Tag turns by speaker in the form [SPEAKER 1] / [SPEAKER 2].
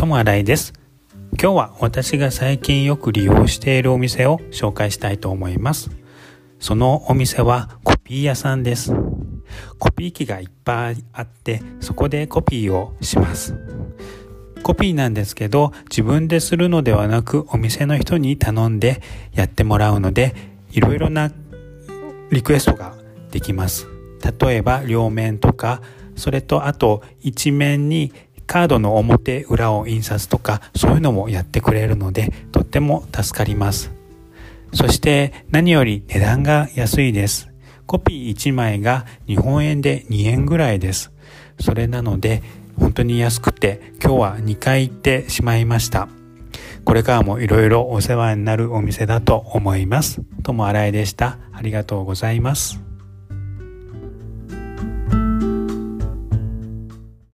[SPEAKER 1] 友新井です。今日は私が最近よく利用しているお店を紹介したいと思います。そのお店はコピー屋さんです。コピー機がいっぱいあってそこでコピーをします。コピーなんですけど自分でするのではなくお店の人に頼んでやってもらうのでいろいろなリクエストができます。例えば両面とかそれとあと一面にカードの表裏を印刷とかそういうのもやってくれるのでとっても助かりますそして何より値段が安いですコピー1枚が日本円で2円ぐらいですそれなので本当に安くて今日は2回行ってしまいましたこれからもいろいろお世話になるお店だと思います。ともあらいでした。ありがとうございます。